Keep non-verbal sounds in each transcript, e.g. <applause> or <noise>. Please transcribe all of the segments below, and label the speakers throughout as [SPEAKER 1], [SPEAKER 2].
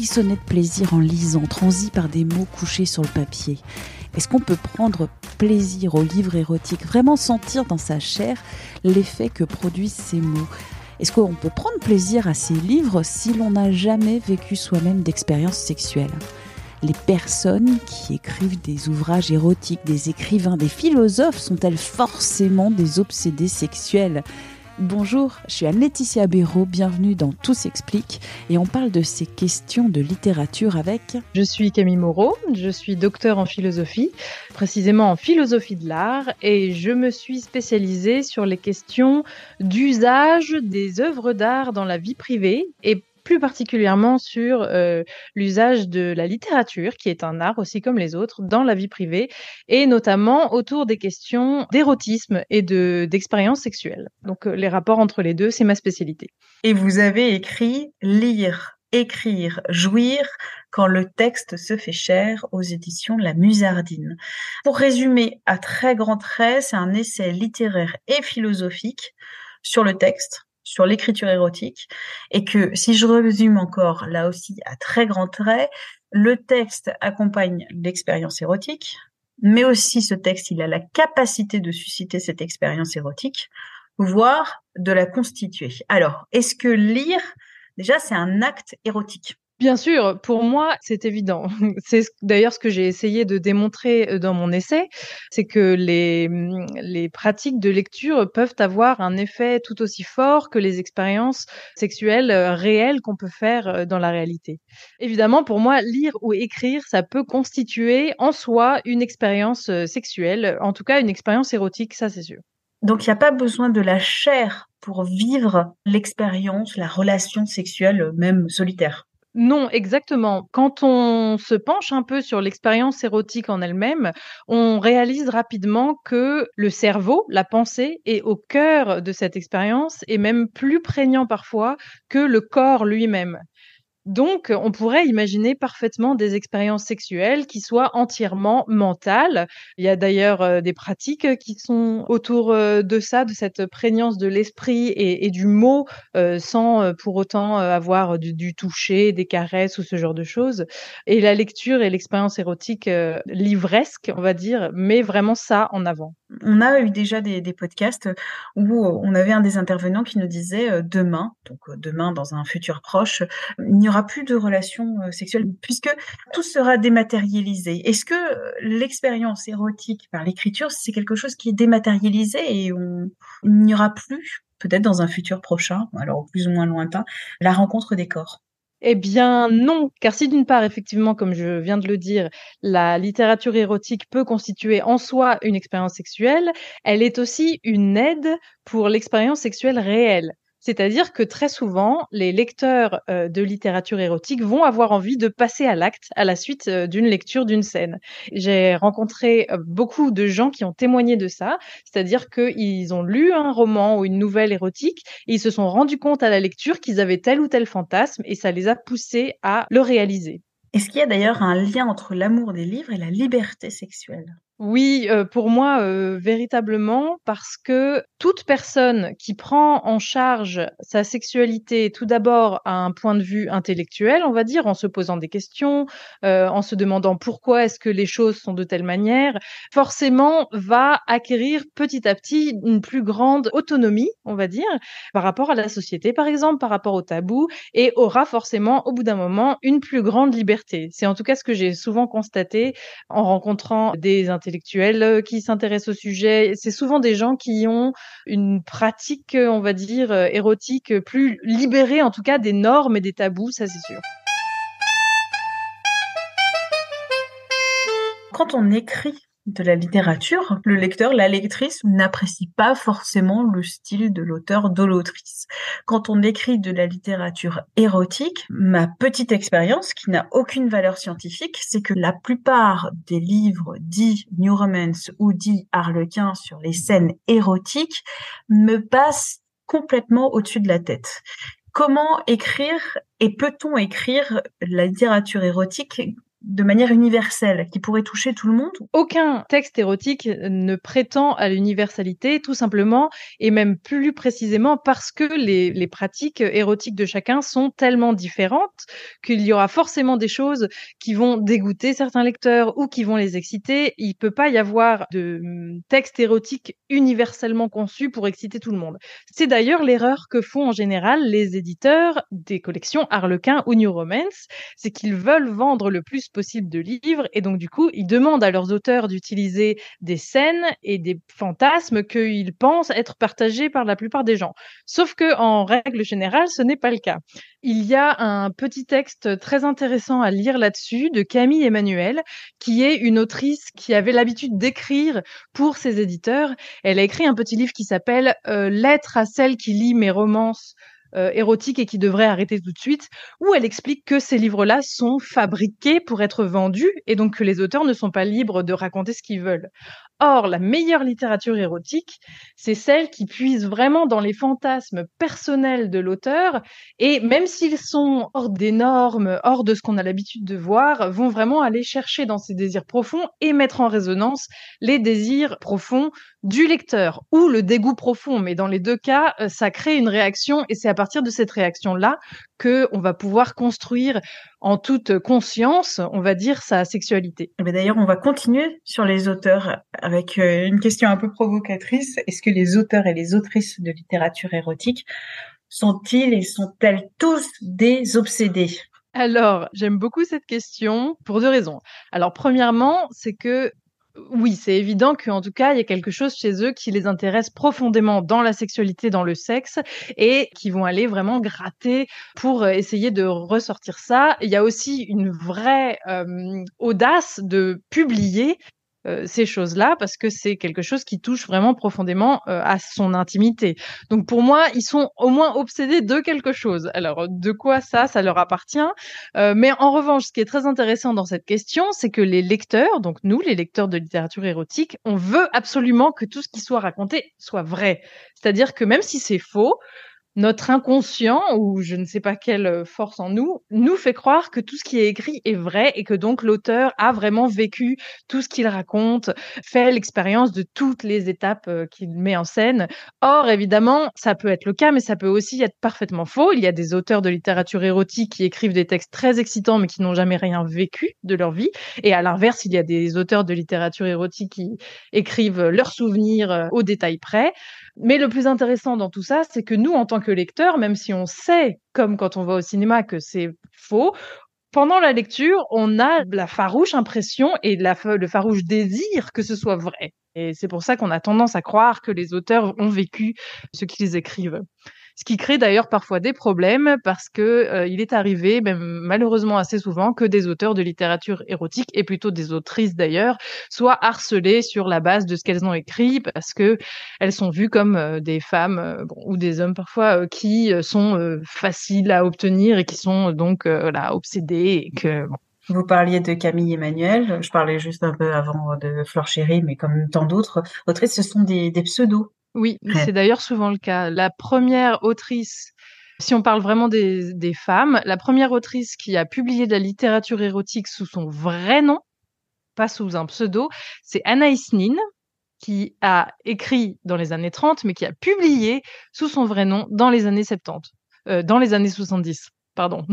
[SPEAKER 1] Frissonner de plaisir en lisant, transi par des mots couchés sur le papier. Est-ce qu'on peut prendre plaisir au livre érotique, vraiment sentir dans sa chair l'effet que produisent ces mots. Est-ce qu'on peut prendre plaisir à ces livres si l'on n'a jamais vécu soi-même d'expérience sexuelle? Les personnes qui écrivent des ouvrages érotiques, des écrivains, des philosophes, sont-elles forcément des obsédés sexuels? Bonjour, je suis Anne-Laetitia Béraud, bienvenue dans Tout s'explique et on parle de ces questions de littérature avec...
[SPEAKER 2] Je suis Camille Moreau, je suis docteur en philosophie, précisément en philosophie de l'art et je me suis spécialisée sur les questions d'usage des œuvres d'art dans la vie privée et plus particulièrement sur l'usage de la littérature, qui est un art aussi comme les autres, dans la vie privée, et notamment autour des questions d'érotisme et de d'expérience sexuelle. Donc les rapports entre les deux, c'est ma spécialité.
[SPEAKER 3] Et vous avez écrit lire, écrire, jouir quand le texte se fait cher aux éditions La Musardine. Pour résumer à très grands traits, c'est un essai littéraire et philosophique sur le texte, sur l'écriture érotique et que si je résume encore là aussi à très grands traits, le texte accompagne l'expérience érotique, mais aussi ce texte, il a la capacité de susciter cette expérience érotique, voire de la constituer. Alors, est-ce que lire, déjà, c'est un acte érotique?
[SPEAKER 2] Bien sûr, pour moi, c'est évident. <laughs> C'est d'ailleurs ce que j'ai essayé de démontrer euh, dans mon essai, c'est que les, mm, les pratiques de lecture peuvent avoir un effet tout aussi fort que les expériences sexuelles euh, réelles qu'on peut faire euh, dans la réalité. Évidemment, pour moi, lire ou écrire, ça peut constituer en soi une expérience sexuelle, en tout cas une expérience érotique, ça c'est sûr.
[SPEAKER 3] Donc, il n'y a pas besoin de la chair pour vivre l'expérience, la relation sexuelle, même solitaire?
[SPEAKER 2] Non, exactement. Quand on se penche un peu sur l'expérience érotique en elle-même, on réalise rapidement que le cerveau, la pensée, est au cœur de cette expérience et même plus prégnant parfois que le corps lui-même. Donc, on pourrait imaginer parfaitement des expériences sexuelles qui soient entièrement mentales. Il y a d'ailleurs euh, des pratiques qui sont autour euh, de ça, de cette prégnance de l'esprit et, du mot, euh, sans pour autant avoir du, toucher, des caresses ou ce genre de choses. Et la lecture et l'expérience érotique livresque, on va dire, met vraiment ça en avant.
[SPEAKER 3] On a eu déjà des, podcasts où on avait un des intervenants qui nous disait demain, donc demain dans un futur proche, il n'y aura plus de relations euh, sexuelles puisque tout sera dématérialisé. Est-ce que euh, l'expérience érotique par l'écriture, c'est quelque chose qui est dématérialisé et on, il n'y aura plus, peut-être dans un futur prochain, alors plus ou moins lointain, la rencontre des corps?
[SPEAKER 2] Eh bien non, car si d'une part, effectivement, comme je viens de le dire, la littérature érotique peut constituer en soi une expérience sexuelle, elle est aussi une aide pour l'expérience sexuelle réelle. C'est-à-dire que très souvent, les lecteurs euh, de littérature érotique vont avoir envie de passer à l'acte à la suite euh, d'une lecture d'une scène. J'ai rencontré euh, beaucoup de gens qui ont témoigné de ça, c'est-à-dire qu'ils ont lu un roman ou une nouvelle érotique et ils se sont rendus compte à la lecture qu'ils avaient tel ou tel fantasme et ça les a poussés à le réaliser.
[SPEAKER 3] Est-ce qu'il y a d'ailleurs un lien entre l'amour des livres et la liberté sexuelle?
[SPEAKER 2] Oui, euh, pour moi, euh, véritablement, parce que toute personne qui prend en charge sa sexualité, tout d'abord à un point de vue intellectuel, on va dire, en se posant des questions, euh, en se demandant pourquoi est-ce que les choses sont de telle manière, forcément va acquérir petit à petit une plus grande autonomie, on va dire, par rapport à la société, par exemple, par rapport au tabou, et aura forcément, au bout d'un moment, une plus grande liberté. C'est en tout cas ce que j'ai souvent constaté en rencontrant des intellectuels intellectuels euh, qui s'intéressent au sujet. C'est souvent des gens qui ont une pratique, euh, on va dire, euh, érotique plus libérée, en tout cas, des normes et des tabous, ça c'est sûr.
[SPEAKER 3] Quand on écrit de la littérature, le lecteur, la lectrice n'apprécie pas forcément le style de l'auteur, de l'autrice. Quand on écrit de la littérature érotique, ma petite expérience, qui n'a aucune valeur scientifique, c'est que la plupart des livres dits New Romance ou dits Harlequin sur les scènes érotiques me passent complètement au-dessus de la tête. Comment écrire et peut-on écrire la littérature érotique de manière universelle, qui pourrait toucher tout le monde
[SPEAKER 2] Aucun texte érotique ne prétend à l'universalité, tout simplement, et même plus précisément parce que les, pratiques érotiques de chacun sont tellement différentes qu'il y aura forcément des choses qui vont dégoûter certains lecteurs ou qui vont les exciter. Il peut pas y avoir de hum, texte érotique universellement conçu pour exciter tout le monde. C'est d'ailleurs l'erreur que font en général les éditeurs des collections Harlequin ou New Romance, c'est qu'ils veulent vendre le plus possible de livres et donc du coup ils demandent à leurs auteurs d'utiliser des scènes et des fantasmes qu'ils pensent être partagés par la plupart des gens. Sauf que en règle générale, ce n'est pas le cas. Il y a un petit texte très intéressant à lire là-dessus de Camille Emmanuel, qui est une autrice qui avait l'habitude d'écrire pour ses éditeurs. Elle a écrit un petit livre qui s'appelle euh, Lettre à celle qui lit mes romances euh, érotique et qui devrait arrêter tout de suite, où elle explique que ces livres-là sont fabriqués pour être vendus et donc que les auteurs ne sont pas libres de raconter ce qu'ils veulent. Or, la meilleure littérature érotique, c'est celle qui puise vraiment dans les fantasmes personnels de l'auteur et même s'ils sont hors des normes, hors de ce qu'on a l'habitude de voir, vont vraiment aller chercher dans ses désirs profonds et mettre en résonance les désirs profonds du lecteur ou le dégoût profond. Mais dans les deux cas, euh, ça crée une réaction et c'est à partir de cette réaction-là que on va pouvoir construire en toute conscience, on va dire, sa sexualité.
[SPEAKER 3] Eh ben, d'ailleurs, on va continuer sur les auteurs avec euh, une question un peu provocatrice. Est-ce que les auteurs et les autrices de littérature érotique sont-ils et sont-elles tous des obsédés?
[SPEAKER 2] Alors, j'aime beaucoup cette question pour deux raisons. Alors, premièrement, c'est que oui, c'est évident qu'en tout cas, il y a quelque chose chez eux qui les intéresse profondément dans la sexualité, dans le sexe, et qui vont aller vraiment gratter pour euh, essayer de ressortir ça. Il y a aussi une vraie euh, audace de publier euh, ces choses-là parce que c'est quelque chose qui touche vraiment profondément euh, à son intimité. Donc pour moi, ils sont au moins obsédés de quelque chose. Alors de quoi ça, ça leur appartient. Euh, mais en revanche, ce qui est très intéressant dans cette question, c'est que les lecteurs, donc nous, les lecteurs de littérature érotique, on veut absolument que tout ce qui soit raconté soit vrai. C'est-à-dire que même si c'est faux, notre inconscient ou je ne sais pas quelle euh, force en nous nous fait croire que tout ce qui est écrit est vrai et que donc l'auteur a vraiment vécu tout ce qu'il raconte, fait l'expérience de toutes les étapes euh, qu'il met en scène. Or évidemment, ça peut être le cas mais ça peut aussi être parfaitement faux. Il y a des auteurs de littérature érotique qui écrivent des textes très excitants mais qui n'ont jamais rien vécu de leur vie et à l'inverse, il y a des auteurs de littérature érotique qui écrivent leurs souvenirs euh, au détail près. Mais le plus intéressant dans tout ça, c'est que nous, en tant que lecteurs, même si on sait, comme quand on va au cinéma, que c'est faux, pendant la lecture, on a la farouche impression et la, le farouche désir que ce soit vrai. Et c'est pour ça qu'on a tendance à croire que les auteurs ont vécu ce qu'ils écrivent ce qui crée d'ailleurs parfois des problèmes parce que euh, il est arrivé, même malheureusement assez souvent, que des auteurs de littérature érotique et plutôt des autrices d'ailleurs soient harcelés sur la base de ce qu'elles ont écrit parce que elles sont vues comme euh, des femmes euh, ou des hommes parfois qui sont faciles à obtenir et qui sont donc là obsédés et que
[SPEAKER 3] Vous parliez de Camille Emmanuel, je parlais juste un peu avant de Flore Chéry, mais comme tant d'autres autrices, ce sont des, des pseudos
[SPEAKER 2] oui, c'est d'ailleurs souvent le cas. La première autrice, si on parle vraiment des, des, femmes, la première autrice qui a publié de la littérature érotique sous son vrai nom, pas sous un pseudo, c'est Anaïs Nin, qui a écrit dans les années 30, mais qui a publié sous son vrai nom dans les années 70, euh, dans les années 70 pardon.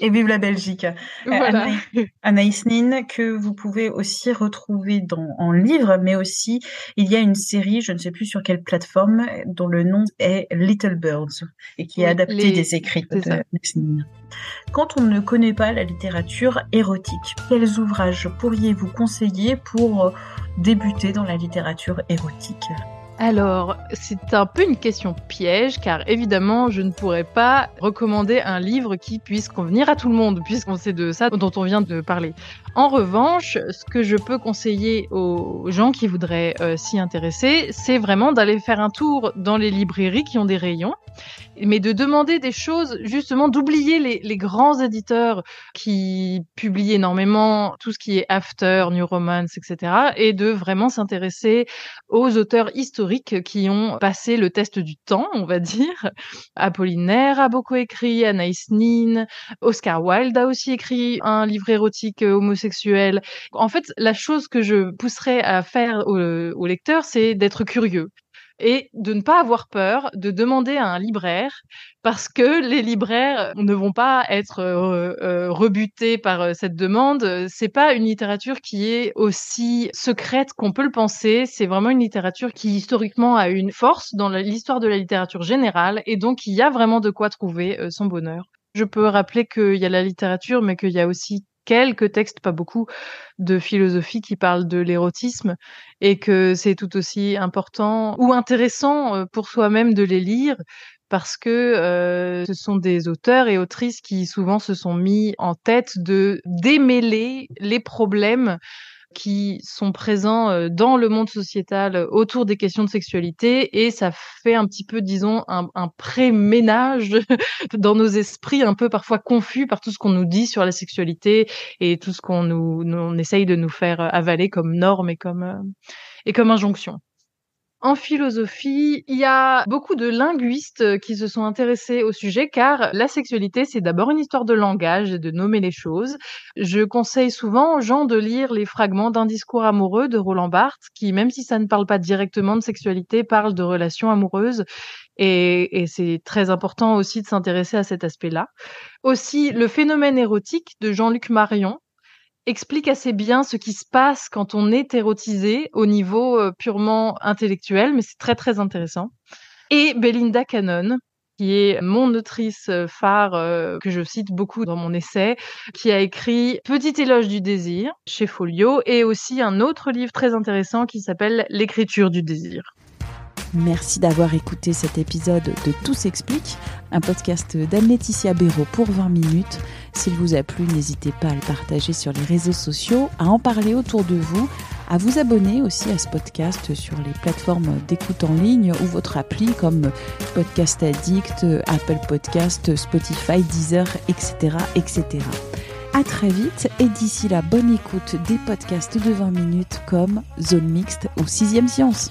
[SPEAKER 3] Et vive la Belgique. Euh, Anaïs, Nin, que vous pouvez aussi retrouver dans, en livre, mais aussi il y a une série, je ne sais plus sur quelle plateforme, dont le nom est Little Birds et qui est adapté des écrits d'Anaïs Nin. Quand on ne connaît pas la littérature érotique, quels ouvrages pourriez-vous conseiller pour débuter dans la littérature érotique?
[SPEAKER 2] Alors, c'est un peu une question piège, car évidemment, je ne pourrais pas recommander un livre qui puisse convenir à tout le monde, puisqu'on sait de ça dont on vient de parler. En revanche, ce que je peux conseiller aux gens qui voudraient euh, s'y intéresser, c'est vraiment d'aller faire un tour dans les librairies qui ont des rayons, mais de demander des choses, justement, d'oublier les, grands éditeurs qui publient énormément tout ce qui est After, New Romance, etc., et de vraiment s'intéresser aux auteurs historiques qui ont passé le test du temps, on va dire. Apollinaire a beaucoup écrit, Anaïs Nin, Oscar Wilde a aussi écrit un livre érotique homosexuel en fait, la chose que je pousserais à faire au, lecteur, c'est d'être curieux et de ne pas avoir peur de demander à un libraire parce que les libraires ne vont pas être euh, euh, rebutés par euh, cette demande. C'est pas une littérature qui est aussi secrète qu'on peut le penser. C'est vraiment une littérature qui historiquement a une force dans l'histoire de la littérature générale et donc il y a vraiment de quoi trouver son bonheur. Je peux rappeler qu'il y a la littérature, mais qu'il y a aussi quelques textes, pas beaucoup, de philosophie qui parlent de l'érotisme et que c'est tout aussi important ou intéressant euh, pour soi-même de les lire parce que euh, ce sont des auteurs et autrices qui souvent se sont mis en tête de démêler les problèmes qui sont présents euh, dans le monde sociétal euh, autour des questions de sexualité et ça fait un petit peu, disons, un, un pré-ménage <laughs> dans nos esprits un peu parfois confus par tout ce qu'on nous dit sur la sexualité et tout ce qu'on nous, nous on essaye de nous faire avaler comme norme et comme euh, et comme injonction. En philosophie, il y a beaucoup de linguistes qui se sont intéressés au sujet car la sexualité, c'est d'abord une histoire de langage et de nommer les choses. Je conseille souvent aux gens de lire les fragments d'un discours amoureux de Roland Barthes qui, même si ça ne parle pas directement de sexualité, parle de relations amoureuses. Et, et c'est très important aussi de s'intéresser à cet aspect-là. Aussi, le phénomène érotique de Jean-Luc Marion, explique assez bien ce qui se passe quand on est érotisé au niveau euh, purement intellectuel, mais c'est très très intéressant. Et Belinda Cannon, qui est mon autrice euh, phare euh, que je cite beaucoup dans mon essai, qui a écrit Petit éloge du désir chez Folio et aussi un autre livre très intéressant qui s'appelle L'écriture du désir.
[SPEAKER 1] Merci d'avoir écouté cet épisode de Tout s'explique, un podcast d'Anne-Laetitia Béraud pour 20 minutes. S'il vous a plu, n'hésitez pas à le partager sur les réseaux sociaux, à en parler autour de vous, à vous abonner aussi à ce podcast sur les plateformes d'écoute en ligne ou votre appli comme Podcast Addict, Apple Podcast, Spotify, Deezer, etc. etc. À très vite et d'ici là, bonne écoute des podcasts de 20 minutes comme Zone Mixte ou Sixième Science.